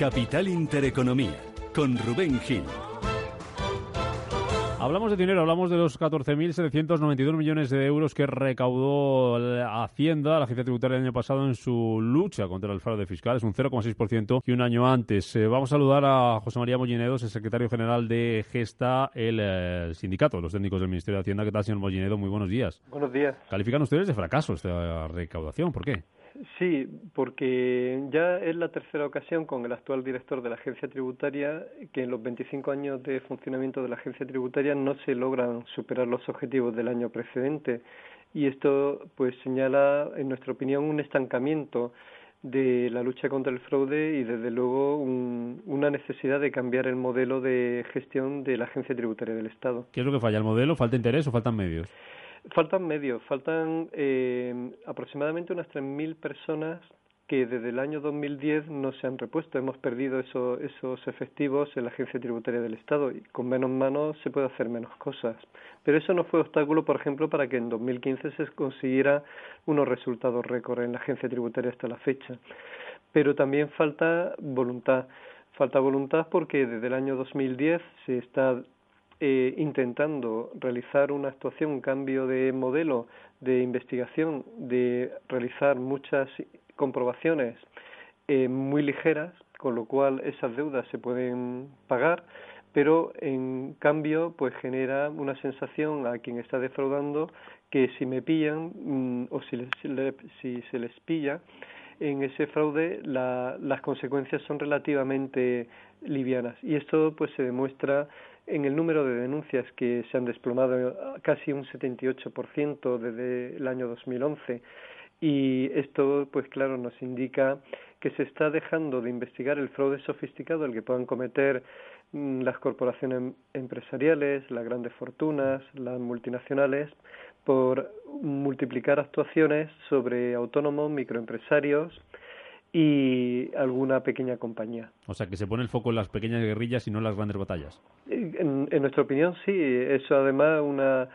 Capital Intereconomía con Rubén Gil. Hablamos de dinero, hablamos de los 14.792 millones de euros que recaudó la Hacienda, la agencia tributaria el año pasado en su lucha contra el fraude fiscal. Es un 0,6% que un año antes. Eh, vamos a saludar a José María Mollinedo, el secretario general de Gesta, el eh, sindicato de los técnicos del Ministerio de Hacienda. ¿Qué tal, señor Mollinedo? Muy buenos días. Buenos días. ¿Califican ustedes de fracaso esta recaudación? ¿Por qué? Sí, porque ya es la tercera ocasión con el actual director de la agencia tributaria que en los 25 años de funcionamiento de la agencia tributaria no se logran superar los objetivos del año precedente y esto pues señala en nuestra opinión un estancamiento de la lucha contra el fraude y desde luego una necesidad de cambiar el modelo de gestión de la agencia tributaria del Estado. ¿Qué es lo que falla? ¿El modelo? ¿Falta interés o faltan medios? Faltan medios, faltan eh, aproximadamente unas 3.000 personas que desde el año 2010 no se han repuesto. Hemos perdido eso, esos efectivos en la Agencia Tributaria del Estado y con menos manos se puede hacer menos cosas. Pero eso no fue obstáculo, por ejemplo, para que en 2015 se consiguiera unos resultados récord en la Agencia Tributaria hasta la fecha. Pero también falta voluntad. Falta voluntad porque desde el año 2010 se está eh, intentando realizar una actuación, un cambio de modelo de investigación, de realizar muchas comprobaciones eh, muy ligeras, con lo cual esas deudas se pueden pagar, pero en cambio pues genera una sensación a quien está defraudando que si me pillan mm, o si, si se les pilla en ese fraude la, las consecuencias son relativamente livianas. Y esto pues se demuestra en el número de denuncias que se han desplomado casi un 78% desde el año 2011 y esto pues claro nos indica que se está dejando de investigar el fraude sofisticado el que puedan cometer mm, las corporaciones empresariales, las grandes fortunas, las multinacionales por multiplicar actuaciones sobre autónomos, microempresarios y alguna pequeña compañía. O sea, que se pone el foco en las pequeñas guerrillas y no en las grandes batallas. En, nuestra opinión, sí. Eso además una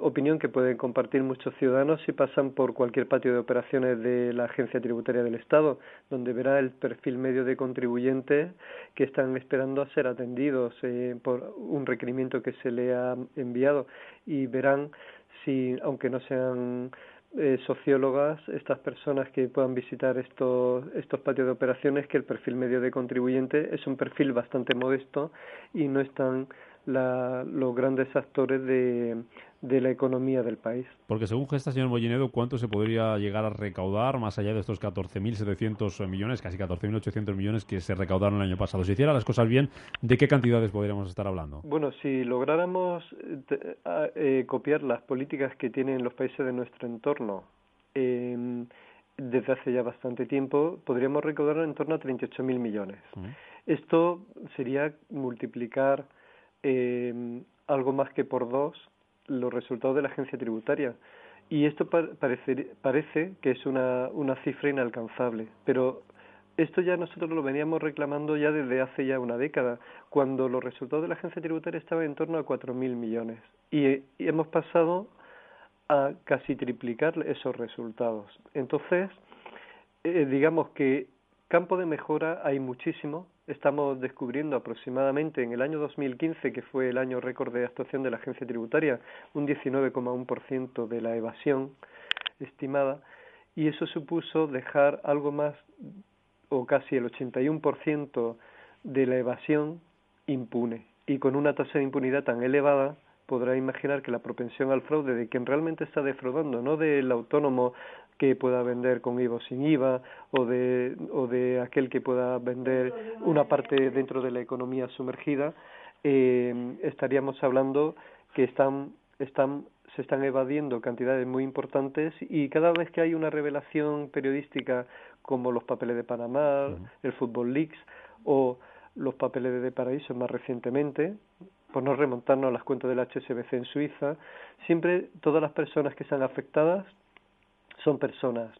opinión que pueden compartir muchos ciudadanos si pasan por cualquier patio de operaciones de la Agencia Tributaria del Estado, donde verá el perfil medio de contribuyentes que están esperando a ser atendidos eh, por un requerimiento que se le ha enviado y verán si, aunque no sean eh, sociólogas, estas personas que puedan visitar estos, estos patios de operaciones, que el perfil medio de contribuyente es un perfil bastante modesto y no están la, los grandes actores de, de la economía del país. Porque según gesta, señor Mollinedo, ¿cuánto se podría llegar a recaudar más allá de estos 14.700 millones, casi 14.800 millones que se recaudaron el año pasado? Si hiciera las cosas bien, ¿de qué cantidades podríamos estar hablando? Bueno, si lográramos eh, eh, copiar las políticas que tienen los países de nuestro entorno, eh, desde hace ya bastante tiempo, podríamos recaudar en torno a 38.000 millones. Esto sería multiplicar eh, algo más que por dos los resultados de la agencia tributaria. Y esto parece, parece que es una, una cifra inalcanzable, pero esto ya nosotros lo veníamos reclamando ya desde hace ya una década, cuando los resultados de la agencia tributaria estaban en torno a 4.000 millones. Y, hemos pasado a casi triplicar esos resultados. Entonces, eh, digamos que campo de mejora hay muchísimo, estamos descubriendo aproximadamente en el año 2015, que fue el año récord de actuación de la agencia tributaria, un 19,1% de la evasión estimada, y eso supuso dejar algo más o casi el 81% de la evasión impune. Y con una tasa de impunidad tan elevada, podrá imaginar que la propensión al fraude de quien realmente está defraudando, no del autónomo que pueda vender con IVA o sin IVA o de, o de aquel que pueda vender una parte dentro de la economía sumergida, eh, estaríamos hablando que están, están se están evadiendo cantidades muy importantes y cada vez que hay una revelación periodística como los papeles de Panamá, el Football Leaks o los papeles de Paraíso más recientemente, por no remontarnos a las cuentas del HSBC en Suiza, siempre todas las personas que sean afectadas son personas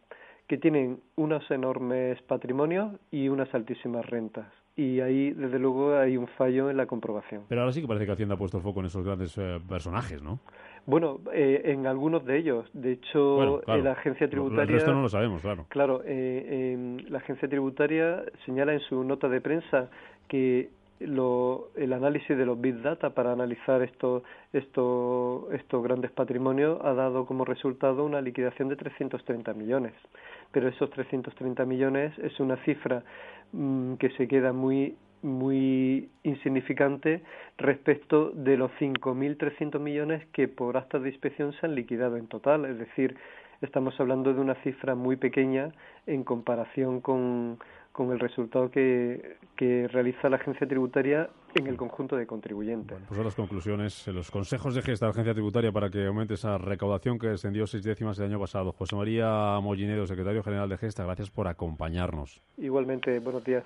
que tienen unos enormes patrimonios y unas altísimas rentas y ahí desde luego hay un fallo en la comprobación. Pero ahora sí que parece que Hacienda ha puesto el foco en esos grandes eh, personajes, ¿no? Bueno, eh, en algunos de ellos. De hecho, la agencia tributaria. El resto no lo sabemos, claro. Claro, eh, la agencia tributaria señala en su nota de prensa que lo, el análisis de los big data para analizar estos estos estos grandes patrimonios ha dado como resultado una liquidación de 330 millones. Pero esos 330 millones es una cifra Mm, que se queda muy muy insignificante respecto de los 5.300 millones que por actas de inspección se han liquidado en total. Es decir, estamos hablando de una cifra muy pequeña en comparación con, con el resultado que, que realiza la agencia tributaria en el conjunto de contribuyentes. pues son las conclusiones, los consejos de gesta de la agencia tributaria para que aumente esa recaudación que descendió seis décimas el año pasado. José María Mollinedo, secretario general de Gesta, gracias por acompañarnos. Igualmente, buenos días.